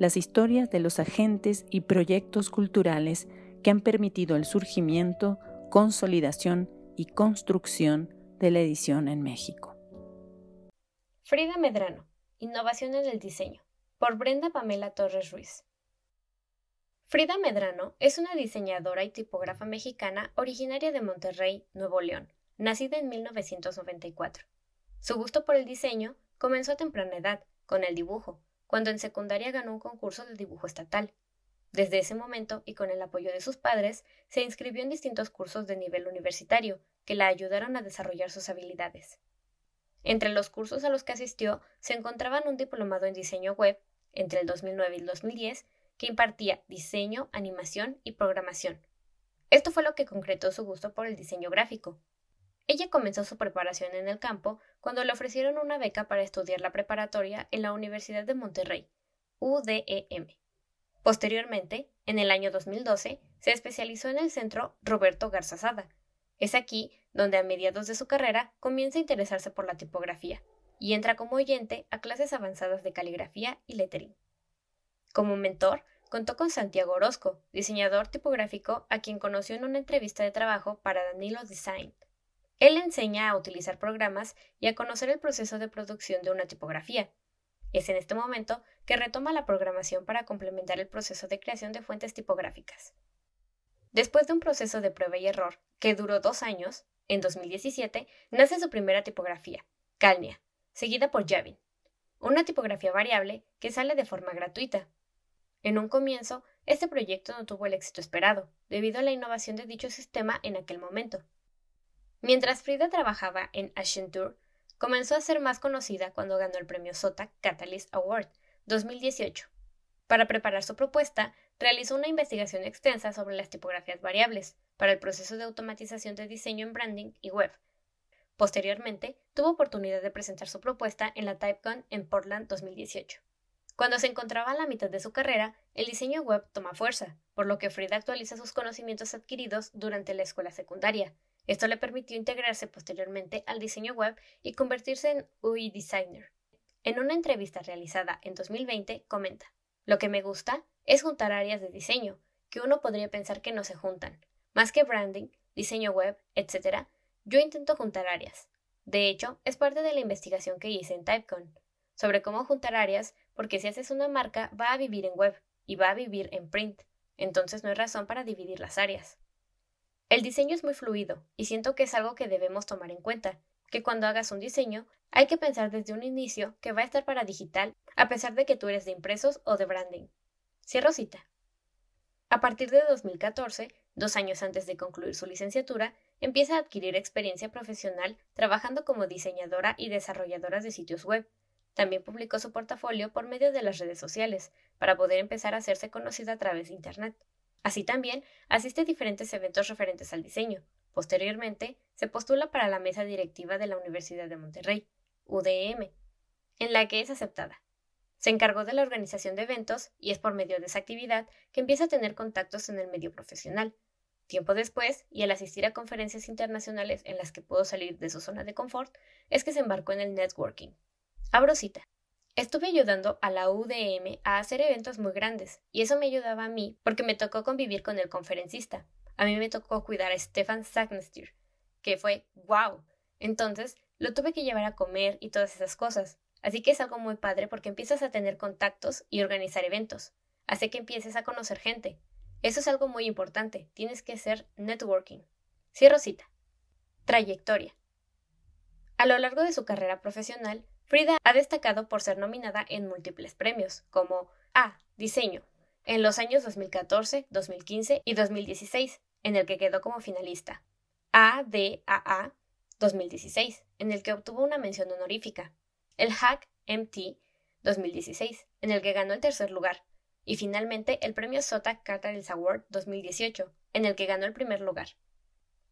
las historias de los agentes y proyectos culturales que han permitido el surgimiento, consolidación y construcción de la edición en México. Frida Medrano, Innovación en el Diseño, por Brenda Pamela Torres Ruiz. Frida Medrano es una diseñadora y tipógrafa mexicana originaria de Monterrey, Nuevo León, nacida en 1994. Su gusto por el diseño comenzó a temprana edad, con el dibujo, cuando en secundaria ganó un concurso de dibujo estatal. Desde ese momento, y con el apoyo de sus padres, se inscribió en distintos cursos de nivel universitario, que la ayudaron a desarrollar sus habilidades. Entre los cursos a los que asistió se encontraban un diplomado en diseño web, entre el 2009 y el 2010, que impartía diseño, animación y programación. Esto fue lo que concretó su gusto por el diseño gráfico, ella comenzó su preparación en el campo cuando le ofrecieron una beca para estudiar la preparatoria en la Universidad de Monterrey, UDEM. Posteriormente, en el año 2012, se especializó en el centro Roberto Garzazada. Es aquí donde a mediados de su carrera comienza a interesarse por la tipografía y entra como oyente a clases avanzadas de caligrafía y lettering. Como mentor, contó con Santiago Orozco, diseñador tipográfico a quien conoció en una entrevista de trabajo para Danilo Design, él enseña a utilizar programas y a conocer el proceso de producción de una tipografía. Es en este momento que retoma la programación para complementar el proceso de creación de fuentes tipográficas. Después de un proceso de prueba y error que duró dos años, en 2017 nace su primera tipografía, Calnia, seguida por Javin, una tipografía variable que sale de forma gratuita. En un comienzo, este proyecto no tuvo el éxito esperado, debido a la innovación de dicho sistema en aquel momento. Mientras Frida trabajaba en Accenture, comenzó a ser más conocida cuando ganó el premio SOTA Catalyst Award 2018. Para preparar su propuesta, realizó una investigación extensa sobre las tipografías variables para el proceso de automatización de diseño en branding y web. Posteriormente, tuvo oportunidad de presentar su propuesta en la TypeCon en Portland 2018. Cuando se encontraba a la mitad de su carrera, el diseño web toma fuerza, por lo que Frida actualiza sus conocimientos adquiridos durante la escuela secundaria, esto le permitió integrarse posteriormente al diseño web y convertirse en UI designer. En una entrevista realizada en 2020 comenta, lo que me gusta es juntar áreas de diseño, que uno podría pensar que no se juntan. Más que branding, diseño web, etc., yo intento juntar áreas. De hecho, es parte de la investigación que hice en Typecon, sobre cómo juntar áreas, porque si haces una marca va a vivir en web y va a vivir en print, entonces no hay razón para dividir las áreas. El diseño es muy fluido y siento que es algo que debemos tomar en cuenta, que cuando hagas un diseño hay que pensar desde un inicio que va a estar para digital, a pesar de que tú eres de impresos o de branding. Cierro cita. A partir de 2014, dos años antes de concluir su licenciatura, empieza a adquirir experiencia profesional trabajando como diseñadora y desarrolladora de sitios web. También publicó su portafolio por medio de las redes sociales, para poder empezar a hacerse conocida a través de Internet. Así también asiste a diferentes eventos referentes al diseño. Posteriormente, se postula para la mesa directiva de la Universidad de Monterrey, UDM, en la que es aceptada. Se encargó de la organización de eventos y es por medio de esa actividad que empieza a tener contactos en el medio profesional. Tiempo después, y al asistir a conferencias internacionales en las que pudo salir de su zona de confort, es que se embarcó en el networking. Abro cita. Estuve ayudando a la UDM a hacer eventos muy grandes, y eso me ayudaba a mí porque me tocó convivir con el conferencista. A mí me tocó cuidar a Stefan Sagnestier, que fue wow. Entonces, lo tuve que llevar a comer y todas esas cosas. Así que es algo muy padre porque empiezas a tener contactos y organizar eventos. Hace que empieces a conocer gente. Eso es algo muy importante. Tienes que hacer networking. Cierro cita. Trayectoria. A lo largo de su carrera profesional, Frida ha destacado por ser nominada en múltiples premios, como A. Diseño, en los años 2014, 2015 y 2016, en el que quedó como finalista. ADAA 2016, en el que obtuvo una mención honorífica. El Hack MT 2016, en el que ganó el tercer lugar, y finalmente el premio Sota Catalyst Award 2018, en el que ganó el primer lugar.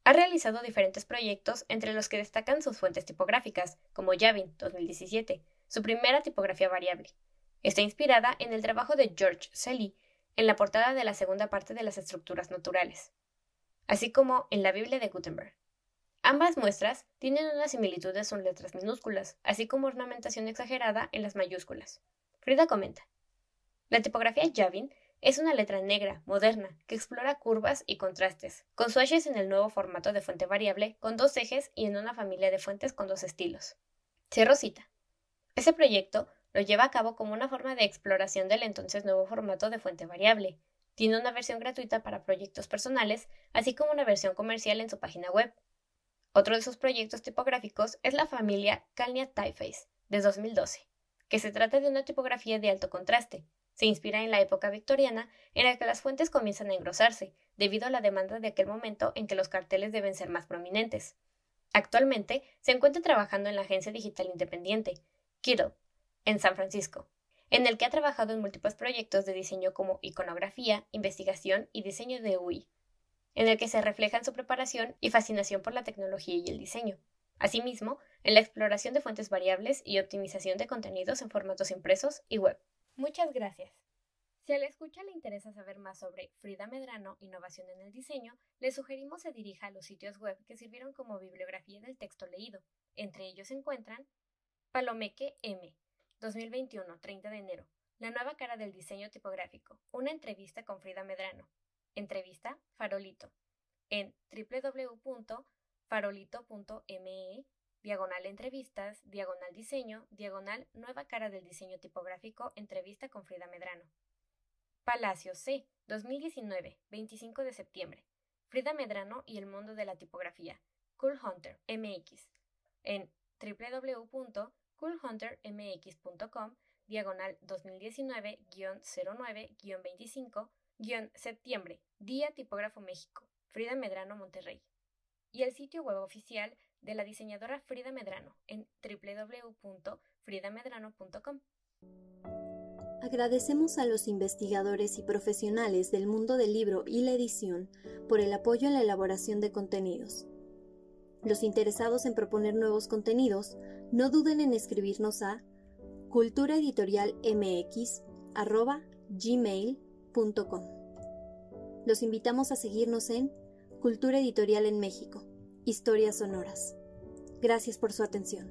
Ha realizado diferentes proyectos entre los que destacan sus fuentes tipográficas, como Javin 2017, su primera tipografía variable. Está inspirada en el trabajo de George Selly en la portada de la segunda parte de las estructuras naturales, así como en la Biblia de Gutenberg. Ambas muestras tienen una similitud en letras minúsculas, así como ornamentación exagerada en las mayúsculas. Frida comenta. La tipografía Javin es una letra negra, moderna, que explora curvas y contrastes, con swatches en el nuevo formato de fuente variable, con dos ejes y en una familia de fuentes con dos estilos. Cierro cita. Ese proyecto lo lleva a cabo como una forma de exploración del entonces nuevo formato de fuente variable. Tiene una versión gratuita para proyectos personales, así como una versión comercial en su página web. Otro de sus proyectos tipográficos es la familia Calnia Typeface, de 2012, que se trata de una tipografía de alto contraste, se inspira en la época victoriana, en la que las fuentes comienzan a engrosarse, debido a la demanda de aquel momento en que los carteles deben ser más prominentes. Actualmente se encuentra trabajando en la agencia digital independiente, Kittle, en San Francisco, en el que ha trabajado en múltiples proyectos de diseño como iconografía, investigación y diseño de UI, en el que se reflejan su preparación y fascinación por la tecnología y el diseño. Asimismo, en la exploración de fuentes variables y optimización de contenidos en formatos impresos y web. Muchas gracias. Si a la escucha le interesa saber más sobre Frida Medrano, Innovación en el Diseño, le sugerimos se dirija a los sitios web que sirvieron como bibliografía del texto leído. Entre ellos se encuentran Palomeque M, 2021, 30 de enero, La nueva cara del diseño tipográfico, una entrevista con Frida Medrano. Entrevista Farolito, en www.farolito.me diagonal entrevistas, diagonal diseño, diagonal nueva cara del diseño tipográfico, entrevista con Frida Medrano. Palacio C, 2019, 25 de septiembre. Frida Medrano y el mundo de la tipografía. Cool Hunter MX. En www.coolhuntermx.com, diagonal 2019-09-25-septiembre, Día Tipógrafo México. Frida Medrano Monterrey. Y el sitio web oficial de la diseñadora Frida Medrano en www.fridamedrano.com. Agradecemos a los investigadores y profesionales del mundo del libro y la edición por el apoyo en la elaboración de contenidos. Los interesados en proponer nuevos contenidos, no duden en escribirnos a culturaeditorialmx.gmail.com. Los invitamos a seguirnos en Cultura Editorial en México. Historias sonoras. Gracias por su atención.